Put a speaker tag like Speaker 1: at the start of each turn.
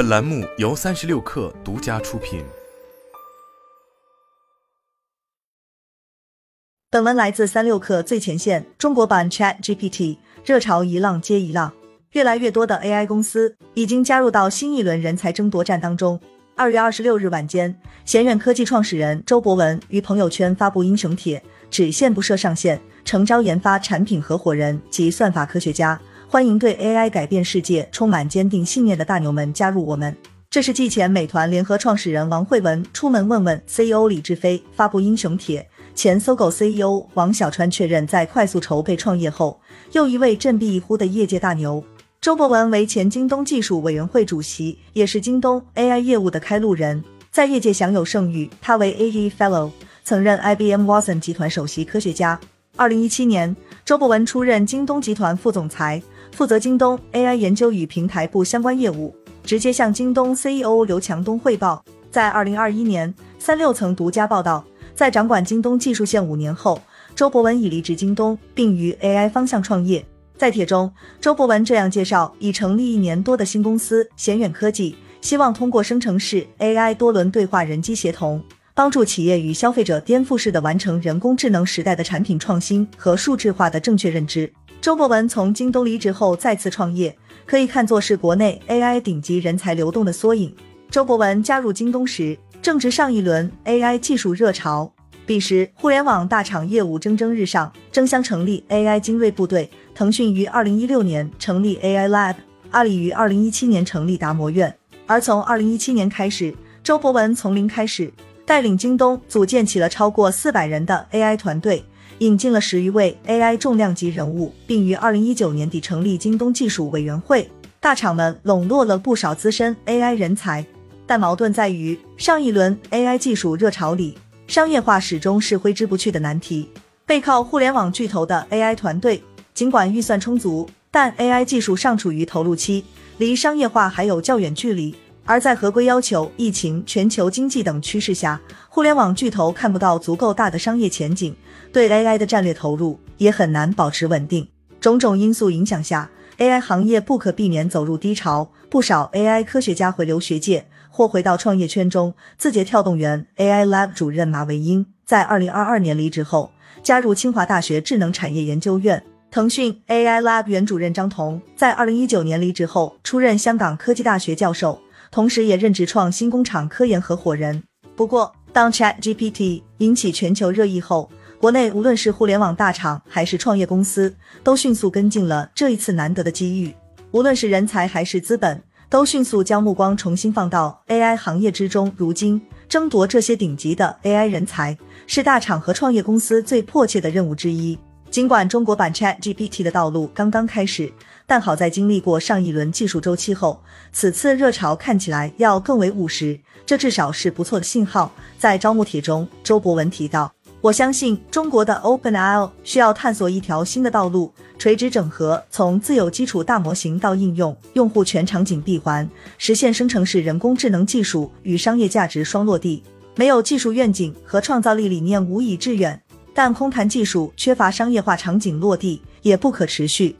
Speaker 1: 本栏目由三十六氪独家出品。
Speaker 2: 本文来自三六氪最前线。中国版 Chat GPT 热潮一浪接一浪，越来越多的 AI 公司已经加入到新一轮人才争夺战当中。二月二十六日晚间，贤远科技创始人周博文于朋友圈发布英雄帖，只限不设上限，诚招研发产品合伙人及算法科学家。欢迎对 AI 改变世界充满坚定信念的大牛们加入我们。这是继前美团联合创始人王慧文出门问问 CEO 李志飞发布英雄帖，前搜狗 CEO 王小川确认在快速筹备创业后，又一位振臂一呼的业界大牛。周博文为前京东技术委员会主席，也是京东 AI 业务的开路人，在业界享有盛誉。他为 AE Fellow，曾任 IBM Watson 集团首席科学家。二零一七年，周博文出任京东集团副总裁。负责京东 AI 研究与平台部相关业务，直接向京东 CEO 刘强东汇报。在二零二一年，三六层独家报道，在掌管京东技术线五年后，周博文已离职京东，并于 AI 方向创业。在帖中，周博文这样介绍已成立一年多的新公司贤远科技，希望通过生成式 AI 多轮对话人机协同，帮助企业与消费者颠覆式的完成人工智能时代的产品创新和数字化的正确认知。周博文从京东离职后再次创业，可以看作是国内 AI 顶级人才流动的缩影。周博文加入京东时，正值上一轮 AI 技术热潮，彼时互联网大厂业务蒸蒸日上，争相成立 AI 精锐部队。腾讯于二零一六年成立 AI Lab，阿里于二零一七年成立达摩院。而从二零一七年开始，周博文从零开始，带领京东组建起了超过四百人的 AI 团队。引进了十余位 AI 重量级人物，并于二零一九年底成立京东技术委员会。大厂们笼络了不少资深 AI 人才，但矛盾在于，上一轮 AI 技术热潮里，商业化始终是挥之不去的难题。背靠互联网巨头的 AI 团队，尽管预算充足，但 AI 技术尚处于投入期，离商业化还有较远距离。而在合规要求、疫情、全球经济等趋势下，互联网巨头看不到足够大的商业前景，对 AI 的战略投入也很难保持稳定。种种因素影响下，AI 行业不可避免走入低潮。不少 AI 科学家回流学界，或回到创业圈中。字节跳动原 AI Lab 主任马维英在二零二二年离职后，加入清华大学智能产业研究院。腾讯 AI Lab 原主任张彤在二零一九年离职后，出任香港科技大学教授。同时，也任职创新工厂科研合伙人。不过，当 Chat GPT 引起全球热议后，国内无论是互联网大厂还是创业公司，都迅速跟进了这一次难得的机遇。无论是人才还是资本，都迅速将目光重新放到 AI 行业之中。如今，争夺这些顶级的 AI 人才，是大厂和创业公司最迫切的任务之一。尽管中国版 Chat GPT 的道路刚刚开始，但好在经历过上一轮技术周期后，此次热潮看起来要更为务实，这至少是不错的信号。在招募帖中，周博文提到：“我相信中国的 OpenAI 需要探索一条新的道路，垂直整合，从自有基础大模型到应用，用户全场景闭环，实现生成式人工智能技术与商业价值双落地。没有技术愿景和创造力理念，无以致远。”但空谈技术，缺乏商业化场景落地，也不可持续。